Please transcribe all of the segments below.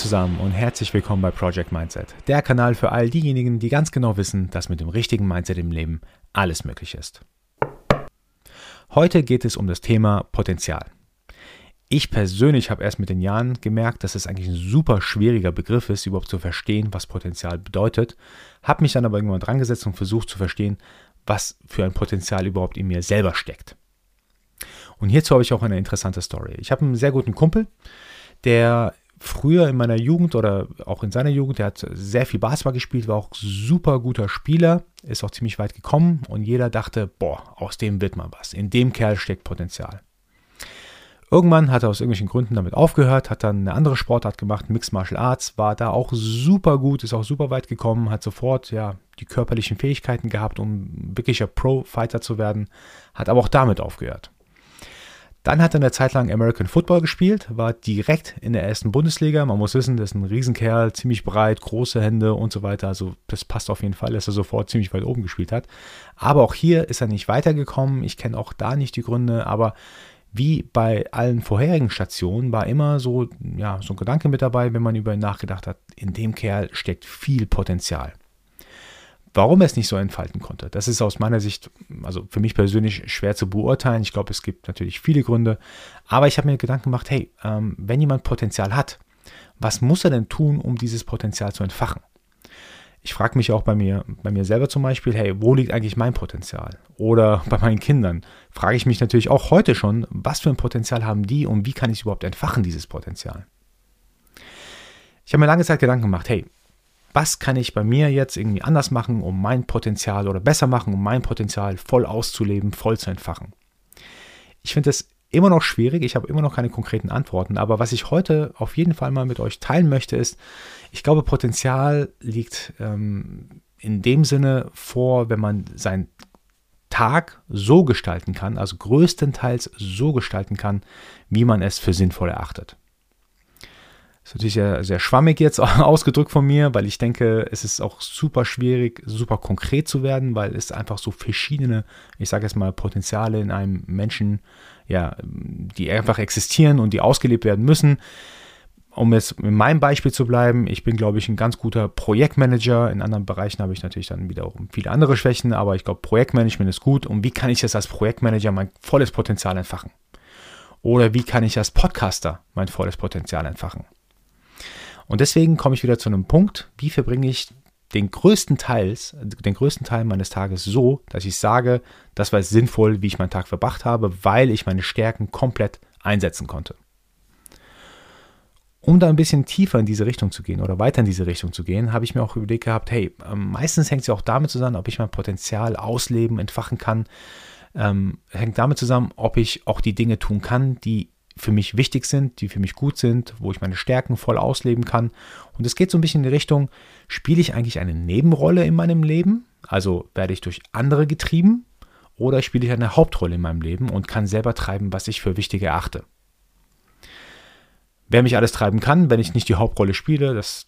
Zusammen und herzlich willkommen bei Project Mindset, der Kanal für all diejenigen, die ganz genau wissen, dass mit dem richtigen Mindset im Leben alles möglich ist. Heute geht es um das Thema Potenzial. Ich persönlich habe erst mit den Jahren gemerkt, dass es eigentlich ein super schwieriger Begriff ist, überhaupt zu verstehen, was Potenzial bedeutet, habe mich dann aber irgendwann dran gesetzt und versucht zu verstehen, was für ein Potenzial überhaupt in mir selber steckt. Und hierzu habe ich auch eine interessante Story. Ich habe einen sehr guten Kumpel, der früher in meiner Jugend oder auch in seiner Jugend, der hat sehr viel Basketball gespielt, war auch super guter Spieler, ist auch ziemlich weit gekommen und jeder dachte, boah, aus dem wird mal was. In dem Kerl steckt Potenzial. Irgendwann hat er aus irgendwelchen Gründen damit aufgehört, hat dann eine andere Sportart gemacht, Mixed Martial Arts, war da auch super gut, ist auch super weit gekommen, hat sofort ja die körperlichen Fähigkeiten gehabt, um wirklicher Pro-Fighter zu werden, hat aber auch damit aufgehört. Dann hat er eine Zeit lang American Football gespielt, war direkt in der ersten Bundesliga. Man muss wissen, das ist ein Riesenkerl, ziemlich breit, große Hände und so weiter. Also das passt auf jeden Fall, dass er sofort ziemlich weit oben gespielt hat. Aber auch hier ist er nicht weitergekommen. Ich kenne auch da nicht die Gründe, aber wie bei allen vorherigen Stationen war immer so, ja, so ein Gedanke mit dabei, wenn man über ihn nachgedacht hat, in dem Kerl steckt viel Potenzial. Warum er es nicht so entfalten konnte, das ist aus meiner Sicht, also für mich persönlich schwer zu beurteilen. Ich glaube, es gibt natürlich viele Gründe. Aber ich habe mir Gedanken gemacht, hey, ähm, wenn jemand Potenzial hat, was muss er denn tun, um dieses Potenzial zu entfachen? Ich frage mich auch bei mir, bei mir selber zum Beispiel, hey, wo liegt eigentlich mein Potenzial? Oder bei meinen Kindern frage ich mich natürlich auch heute schon, was für ein Potenzial haben die und wie kann ich überhaupt entfachen, dieses Potenzial? Ich habe mir lange Zeit Gedanken gemacht, hey, was kann ich bei mir jetzt irgendwie anders machen, um mein Potenzial oder besser machen, um mein Potenzial voll auszuleben, voll zu entfachen. Ich finde es immer noch schwierig, ich habe immer noch keine konkreten Antworten, aber was ich heute auf jeden Fall mal mit euch teilen möchte, ist, ich glaube, Potenzial liegt ähm, in dem Sinne vor, wenn man seinen Tag so gestalten kann, also größtenteils so gestalten kann, wie man es für sinnvoll erachtet. Ist natürlich sehr, sehr schwammig jetzt ausgedrückt von mir, weil ich denke, es ist auch super schwierig, super konkret zu werden, weil es einfach so verschiedene, ich sage jetzt mal, Potenziale in einem Menschen, ja, die einfach existieren und die ausgelebt werden müssen. Um jetzt in meinem Beispiel zu bleiben, ich bin, glaube ich, ein ganz guter Projektmanager. In anderen Bereichen habe ich natürlich dann wiederum viele andere Schwächen, aber ich glaube, Projektmanagement ist gut. Und wie kann ich jetzt als Projektmanager mein volles Potenzial entfachen? Oder wie kann ich als Podcaster mein volles Potenzial entfachen? Und deswegen komme ich wieder zu einem Punkt, wie verbringe ich den größten Teils, den größten Teil meines Tages so, dass ich sage, das war sinnvoll, wie ich meinen Tag verbracht habe, weil ich meine Stärken komplett einsetzen konnte. Um da ein bisschen tiefer in diese Richtung zu gehen oder weiter in diese Richtung zu gehen, habe ich mir auch überlegt gehabt, hey, ähm, meistens hängt es ja auch damit zusammen, ob ich mein Potenzial ausleben, entfachen kann. Ähm, hängt damit zusammen, ob ich auch die Dinge tun kann, die für mich wichtig sind, die für mich gut sind, wo ich meine Stärken voll ausleben kann. Und es geht so ein bisschen in die Richtung, spiele ich eigentlich eine Nebenrolle in meinem Leben? Also werde ich durch andere getrieben? Oder spiele ich eine Hauptrolle in meinem Leben und kann selber treiben, was ich für wichtig erachte? Wer mich alles treiben kann, wenn ich nicht die Hauptrolle spiele, das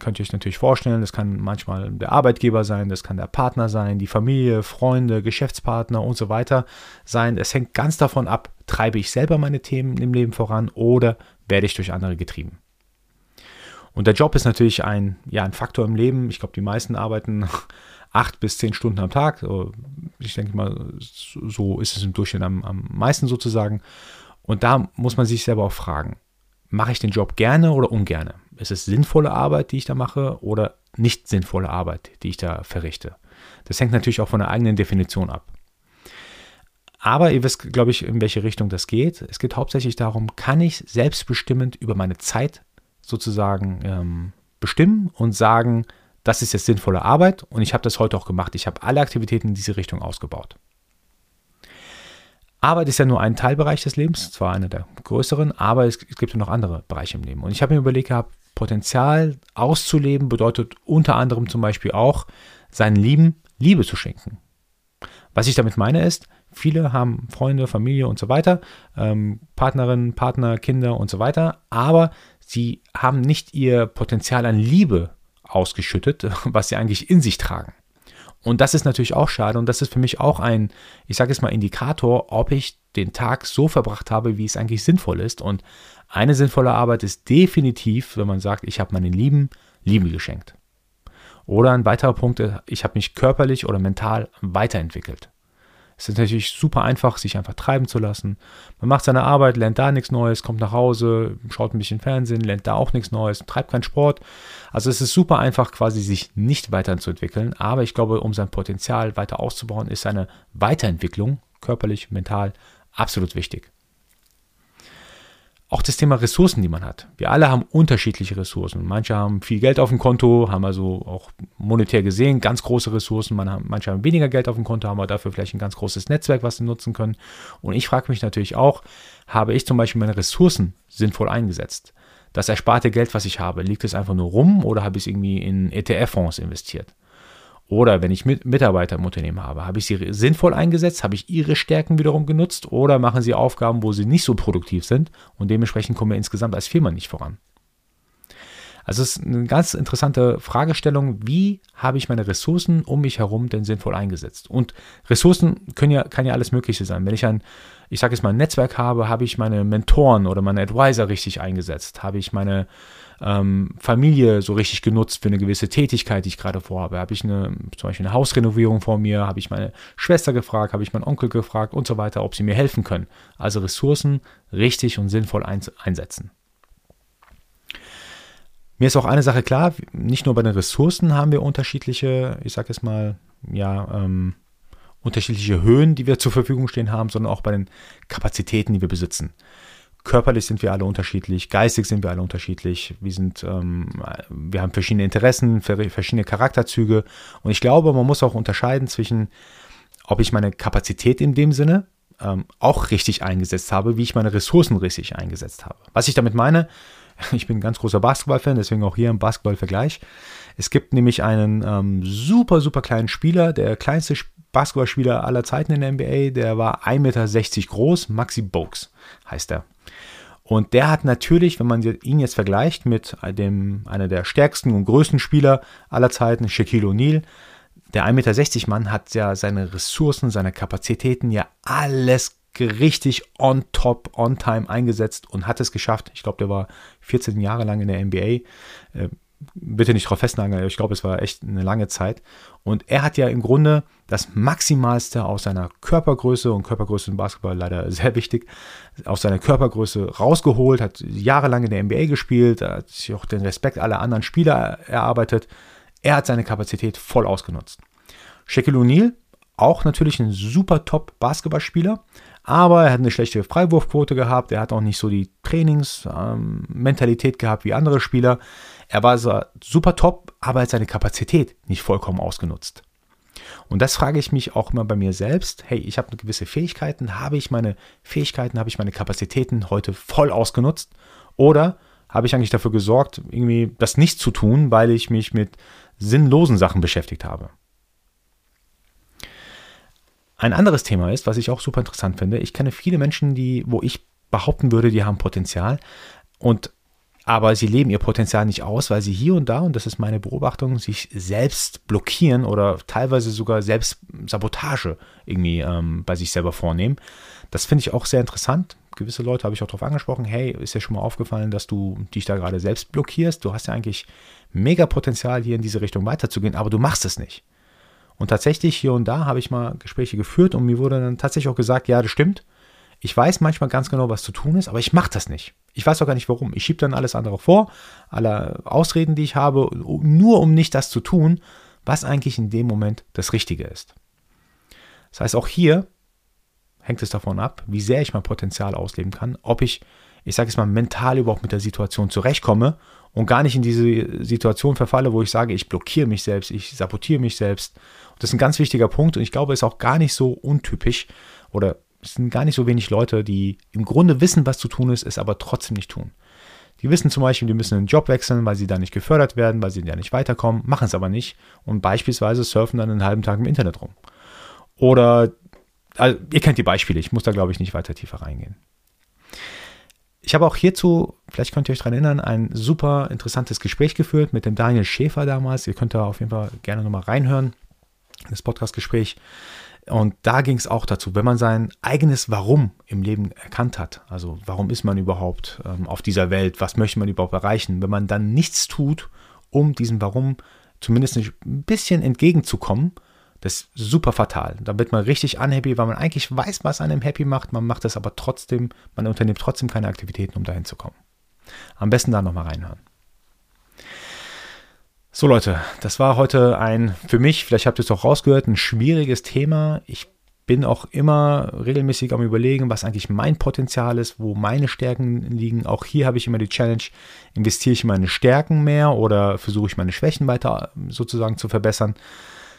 könnt ihr euch natürlich vorstellen. Das kann manchmal der Arbeitgeber sein, das kann der Partner sein, die Familie, Freunde, Geschäftspartner und so weiter sein. Es hängt ganz davon ab, treibe ich selber meine Themen im Leben voran oder werde ich durch andere getrieben. Und der Job ist natürlich ein, ja, ein Faktor im Leben. Ich glaube, die meisten arbeiten acht bis zehn Stunden am Tag. Ich denke mal, so ist es im Durchschnitt am, am meisten sozusagen. Und da muss man sich selber auch fragen, mache ich den Job gerne oder ungerne? Ist es sinnvolle Arbeit, die ich da mache oder nicht sinnvolle Arbeit, die ich da verrichte? Das hängt natürlich auch von der eigenen Definition ab. Aber ihr wisst, glaube ich, in welche Richtung das geht. Es geht hauptsächlich darum, kann ich selbstbestimmend über meine Zeit sozusagen ähm, bestimmen und sagen, das ist jetzt sinnvolle Arbeit und ich habe das heute auch gemacht. Ich habe alle Aktivitäten in diese Richtung ausgebaut. Arbeit ist ja nur ein Teilbereich des Lebens, zwar einer der größeren, aber es, es gibt ja noch andere Bereiche im Leben. Und ich habe mir überlegt gehabt, Potenzial auszuleben bedeutet unter anderem zum Beispiel auch, seinen Lieben Liebe zu schenken. Was ich damit meine ist, viele haben Freunde, Familie und so weiter, ähm, Partnerinnen, Partner, Kinder und so weiter, aber sie haben nicht ihr Potenzial an Liebe ausgeschüttet, was sie eigentlich in sich tragen. Und das ist natürlich auch schade und das ist für mich auch ein, ich sage jetzt mal, Indikator, ob ich den Tag so verbracht habe, wie es eigentlich sinnvoll ist. Und eine sinnvolle Arbeit ist definitiv, wenn man sagt, ich habe meinen Lieben Liebe geschenkt. Oder ein weiterer Punkt, ich habe mich körperlich oder mental weiterentwickelt. Es ist natürlich super einfach, sich einfach treiben zu lassen. Man macht seine Arbeit, lernt da nichts Neues, kommt nach Hause, schaut ein bisschen Fernsehen, lernt da auch nichts Neues, treibt keinen Sport. Also es ist super einfach, quasi sich nicht weiterzuentwickeln. Aber ich glaube, um sein Potenzial weiter auszubauen, ist eine Weiterentwicklung, körperlich, mental, absolut wichtig. Auch das Thema Ressourcen, die man hat. Wir alle haben unterschiedliche Ressourcen. Manche haben viel Geld auf dem Konto, haben also auch monetär gesehen ganz große Ressourcen. manche haben weniger Geld auf dem Konto, haben aber dafür vielleicht ein ganz großes Netzwerk, was sie nutzen können. Und ich frage mich natürlich auch, habe ich zum Beispiel meine Ressourcen sinnvoll eingesetzt? Das ersparte Geld, was ich habe, liegt es einfach nur rum oder habe ich es irgendwie in ETF-Fonds investiert? Oder wenn ich Mitarbeiter im Unternehmen habe, habe ich sie sinnvoll eingesetzt, habe ich ihre Stärken wiederum genutzt oder machen sie Aufgaben, wo sie nicht so produktiv sind und dementsprechend kommen wir insgesamt als Firma nicht voran. Also es ist eine ganz interessante Fragestellung, wie habe ich meine Ressourcen um mich herum denn sinnvoll eingesetzt? Und Ressourcen können ja, kann ja alles Mögliche sein. Wenn ich ein, ich sage jetzt mal, ein Netzwerk habe, habe ich meine Mentoren oder meine Advisor richtig eingesetzt? Habe ich meine ähm, Familie so richtig genutzt für eine gewisse Tätigkeit, die ich gerade vorhabe? Habe ich eine, zum Beispiel eine Hausrenovierung vor mir? Habe ich meine Schwester gefragt? Habe ich meinen Onkel gefragt und so weiter, ob sie mir helfen können? Also Ressourcen richtig und sinnvoll einsetzen. Mir ist auch eine Sache klar, nicht nur bei den Ressourcen haben wir unterschiedliche, ich sage jetzt mal, ja, ähm, unterschiedliche Höhen, die wir zur Verfügung stehen haben, sondern auch bei den Kapazitäten, die wir besitzen. Körperlich sind wir alle unterschiedlich, geistig sind wir alle unterschiedlich. Wir sind, ähm, wir haben verschiedene Interessen, verschiedene Charakterzüge. Und ich glaube, man muss auch unterscheiden zwischen, ob ich meine Kapazität in dem Sinne ähm, auch richtig eingesetzt habe, wie ich meine Ressourcen richtig eingesetzt habe. Was ich damit meine, ich bin ein ganz großer Basketballfan, deswegen auch hier ein Basketballvergleich. Es gibt nämlich einen ähm, super, super kleinen Spieler, der kleinste Basketballspieler aller Zeiten in der NBA, der war 1,60 Meter groß, Maxi Bogues heißt er. Und der hat natürlich, wenn man ihn jetzt vergleicht mit dem, einer der stärksten und größten Spieler aller Zeiten, Shaquille O'Neal, der 1,60 Meter Mann hat ja seine Ressourcen, seine Kapazitäten ja alles richtig on top, on time eingesetzt und hat es geschafft. Ich glaube, der war 14 Jahre lang in der NBA. Bitte nicht drauf festnageln, ich glaube, es war echt eine lange Zeit. Und er hat ja im Grunde das Maximalste aus seiner Körpergröße und Körpergröße im Basketball leider sehr wichtig, aus seiner Körpergröße rausgeholt, hat jahrelang in der NBA gespielt, hat sich auch den Respekt aller anderen Spieler erarbeitet. Er hat seine Kapazität voll ausgenutzt. Shaquille O'Neal, auch natürlich ein super Top Basketballspieler, aber er hat eine schlechte Freiwurfquote gehabt, er hat auch nicht so die Trainingsmentalität ähm, gehabt wie andere Spieler. Er war super top, aber hat seine Kapazität nicht vollkommen ausgenutzt. Und das frage ich mich auch immer bei mir selbst. Hey, ich habe gewisse Fähigkeiten. Habe ich meine Fähigkeiten, habe ich meine Kapazitäten heute voll ausgenutzt? Oder habe ich eigentlich dafür gesorgt, irgendwie das nicht zu tun, weil ich mich mit sinnlosen Sachen beschäftigt habe? Ein anderes Thema ist, was ich auch super interessant finde. Ich kenne viele Menschen, die, wo ich behaupten würde, die haben Potenzial und aber sie leben ihr Potenzial nicht aus, weil sie hier und da, und das ist meine Beobachtung, sich selbst blockieren oder teilweise sogar selbst Sabotage irgendwie ähm, bei sich selber vornehmen. Das finde ich auch sehr interessant. Gewisse Leute habe ich auch darauf angesprochen, hey, ist dir schon mal aufgefallen, dass du dich da gerade selbst blockierst? Du hast ja eigentlich mega Potenzial, hier in diese Richtung weiterzugehen, aber du machst es nicht. Und tatsächlich hier und da habe ich mal Gespräche geführt und mir wurde dann tatsächlich auch gesagt, ja, das stimmt. Ich weiß manchmal ganz genau, was zu tun ist, aber ich mache das nicht. Ich weiß auch gar nicht warum. Ich schiebe dann alles andere vor, alle Ausreden, die ich habe, nur um nicht das zu tun, was eigentlich in dem Moment das Richtige ist. Das heißt, auch hier hängt es davon ab, wie sehr ich mein Potenzial ausleben kann, ob ich, ich sage es mal, mental überhaupt mit der Situation zurechtkomme und gar nicht in diese Situation verfalle, wo ich sage, ich blockiere mich selbst, ich sabotiere mich selbst. Und das ist ein ganz wichtiger Punkt und ich glaube, es ist auch gar nicht so untypisch oder es sind gar nicht so wenig Leute, die im Grunde wissen, was zu tun ist, es aber trotzdem nicht tun. Die wissen zum Beispiel, die müssen einen Job wechseln, weil sie da nicht gefördert werden, weil sie da nicht weiterkommen, machen es aber nicht und beispielsweise surfen dann einen halben Tag im Internet rum. Oder, also ihr kennt die Beispiele, ich muss da glaube ich nicht weiter tiefer reingehen. Ich habe auch hierzu, vielleicht könnt ihr euch daran erinnern, ein super interessantes Gespräch geführt mit dem Daniel Schäfer damals. Ihr könnt da auf jeden Fall gerne nochmal reinhören, das Podcast-Gespräch. Und da ging es auch dazu, wenn man sein eigenes Warum im Leben erkannt hat, also warum ist man überhaupt ähm, auf dieser Welt, was möchte man überhaupt erreichen, wenn man dann nichts tut, um diesem Warum zumindest ein bisschen entgegenzukommen, das ist super fatal. Da wird man richtig unhappy, weil man eigentlich weiß, was einem happy macht, man macht es aber trotzdem, man unternimmt trotzdem keine Aktivitäten, um dahin zu kommen. Am besten da nochmal reinhören. So Leute, das war heute ein für mich, vielleicht habt ihr es auch rausgehört, ein schwieriges Thema. Ich bin auch immer regelmäßig am Überlegen, was eigentlich mein Potenzial ist, wo meine Stärken liegen. Auch hier habe ich immer die Challenge, investiere ich in meine Stärken mehr oder versuche ich meine Schwächen weiter sozusagen zu verbessern.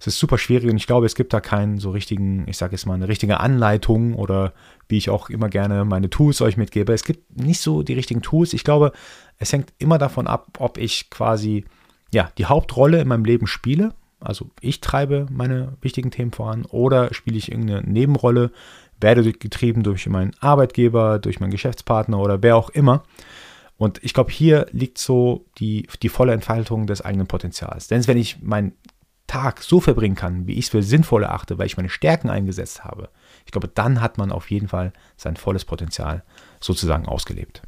Es ist super schwierig und ich glaube, es gibt da keinen so richtigen, ich sage jetzt mal, eine richtige Anleitung oder wie ich auch immer gerne meine Tools euch mitgebe. Es gibt nicht so die richtigen Tools. Ich glaube, es hängt immer davon ab, ob ich quasi ja, die Hauptrolle in meinem Leben spiele, also ich treibe meine wichtigen Themen voran, oder spiele ich irgendeine Nebenrolle, werde getrieben durch meinen Arbeitgeber, durch meinen Geschäftspartner oder wer auch immer. Und ich glaube, hier liegt so die, die volle Entfaltung des eigenen Potenzials. Denn wenn ich meinen Tag so verbringen kann, wie ich es für sinnvoll erachte, weil ich meine Stärken eingesetzt habe, ich glaube, dann hat man auf jeden Fall sein volles Potenzial sozusagen ausgelebt.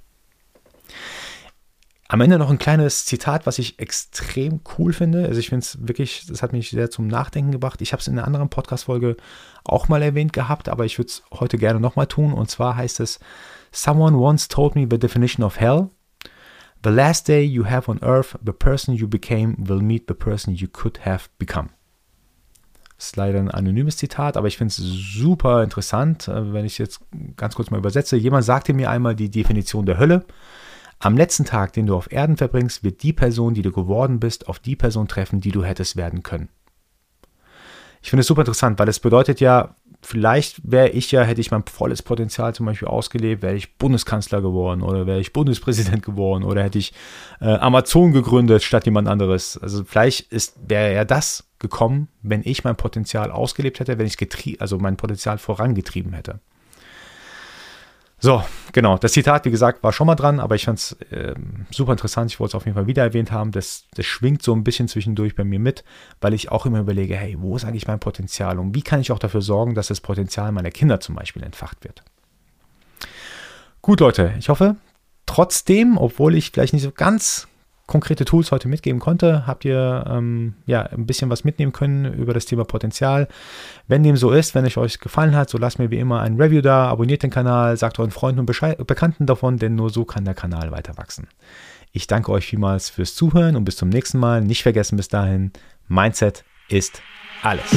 Am Ende noch ein kleines Zitat, was ich extrem cool finde. Also ich finde es wirklich, das hat mich sehr zum Nachdenken gebracht. Ich habe es in einer anderen Podcast-Folge auch mal erwähnt gehabt, aber ich würde es heute gerne nochmal tun. Und zwar heißt es, Someone once told me the definition of hell. The last day you have on earth, the person you became will meet the person you could have become. Das ist leider ein anonymes Zitat, aber ich finde es super interessant, äh, wenn ich jetzt ganz kurz mal übersetze. Jemand sagte mir einmal die Definition der Hölle. Am letzten Tag, den du auf Erden verbringst, wird die Person, die du geworden bist, auf die Person treffen, die du hättest werden können. Ich finde es super interessant, weil es bedeutet ja, vielleicht wäre ich ja, hätte ich mein volles Potenzial zum Beispiel ausgelebt, wäre ich Bundeskanzler geworden oder wäre ich Bundespräsident geworden oder hätte ich äh, Amazon gegründet statt jemand anderes. Also vielleicht wäre ja das gekommen, wenn ich mein Potenzial ausgelebt hätte, wenn ich also mein Potenzial vorangetrieben hätte. So, genau. Das Zitat, wie gesagt, war schon mal dran, aber ich fand es äh, super interessant. Ich wollte es auf jeden Fall wieder erwähnt haben. Das, das schwingt so ein bisschen zwischendurch bei mir mit, weil ich auch immer überlege, hey, wo ist eigentlich mein Potenzial und wie kann ich auch dafür sorgen, dass das Potenzial meiner Kinder zum Beispiel entfacht wird. Gut, Leute, ich hoffe, trotzdem, obwohl ich vielleicht nicht so ganz konkrete Tools heute mitgeben konnte, habt ihr ähm, ja ein bisschen was mitnehmen können über das Thema Potenzial. Wenn dem so ist, wenn es euch gefallen hat, so lasst mir wie immer ein Review da, abonniert den Kanal, sagt euren Freunden und Bescheid, Bekannten davon, denn nur so kann der Kanal weiter wachsen. Ich danke euch vielmals fürs Zuhören und bis zum nächsten Mal. Nicht vergessen bis dahin, Mindset ist alles.